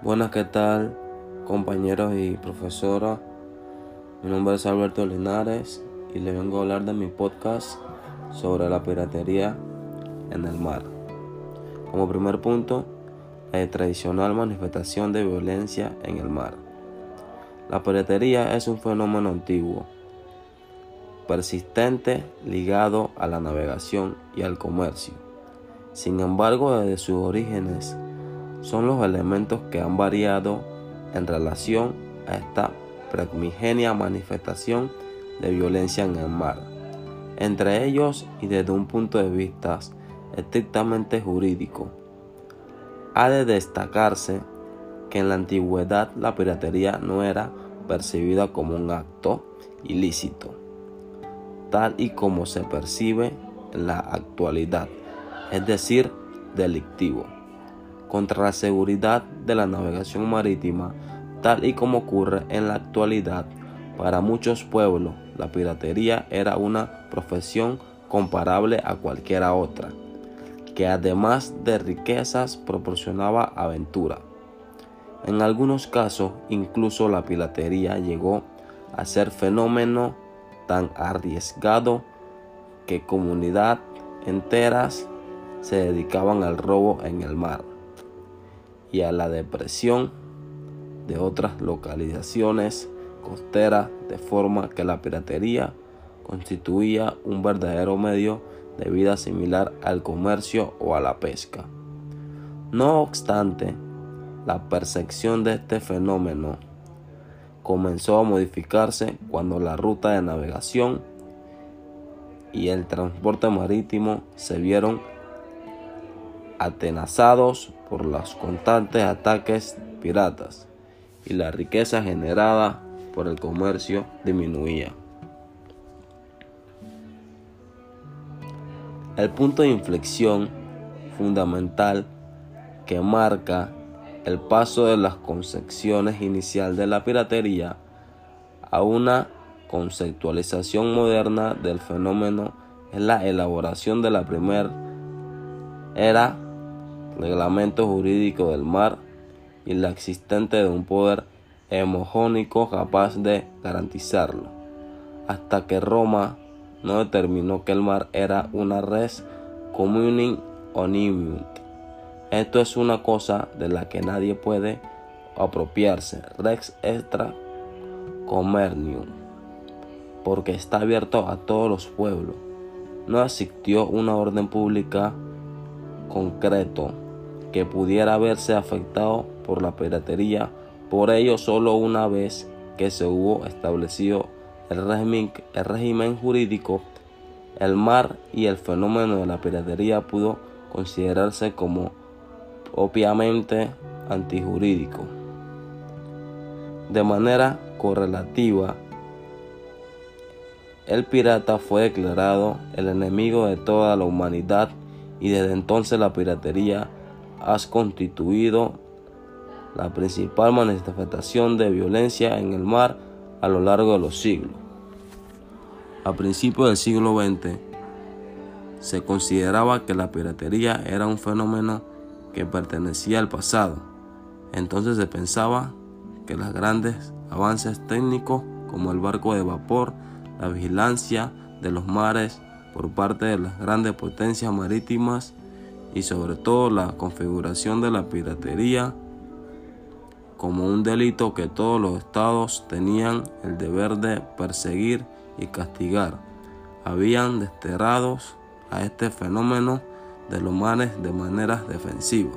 Buenas, ¿qué tal compañeros y profesoras? Mi nombre es Alberto Linares y le vengo a hablar de mi podcast sobre la piratería en el mar. Como primer punto, la tradicional manifestación de violencia en el mar. La piratería es un fenómeno antiguo, persistente, ligado a la navegación y al comercio. Sin embargo, desde sus orígenes, son los elementos que han variado en relación a esta primigenia manifestación de violencia en el mar. Entre ellos y desde un punto de vista estrictamente jurídico, ha de destacarse que en la antigüedad la piratería no era percibida como un acto ilícito, tal y como se percibe en la actualidad, es decir, delictivo contra la seguridad de la navegación marítima, tal y como ocurre en la actualidad. Para muchos pueblos, la piratería era una profesión comparable a cualquiera otra, que además de riquezas proporcionaba aventura. En algunos casos, incluso la piratería llegó a ser fenómeno tan arriesgado que comunidades enteras se dedicaban al robo en el mar y a la depresión de otras localizaciones costeras, de forma que la piratería constituía un verdadero medio de vida similar al comercio o a la pesca. No obstante, la percepción de este fenómeno comenzó a modificarse cuando la ruta de navegación y el transporte marítimo se vieron atenazados por los constantes ataques piratas y la riqueza generada por el comercio disminuía. El punto de inflexión fundamental que marca el paso de las concepciones inicial de la piratería a una conceptualización moderna del fenómeno es la elaboración de la primera era reglamento jurídico del mar y la existencia de un poder hemogónico capaz de garantizarlo, hasta que Roma no determinó que el mar era una res communing onimium. Esto es una cosa de la que nadie puede apropiarse, rex extra comernium, porque está abierto a todos los pueblos. No existió una orden pública concreto que pudiera haberse afectado por la piratería. Por ello, solo una vez que se hubo establecido el régimen, el régimen jurídico, el mar y el fenómeno de la piratería pudo considerarse como obviamente antijurídico. De manera correlativa, el pirata fue declarado el enemigo de toda la humanidad y desde entonces la piratería ha constituido la principal manifestación de violencia en el mar a lo largo de los siglos. A principios del siglo XX se consideraba que la piratería era un fenómeno que pertenecía al pasado. Entonces se pensaba que los grandes avances técnicos como el barco de vapor, la vigilancia de los mares, por parte de las grandes potencias marítimas y sobre todo la configuración de la piratería como un delito que todos los estados tenían el deber de perseguir y castigar. Habían desterrados a este fenómeno de los mares de manera defensiva.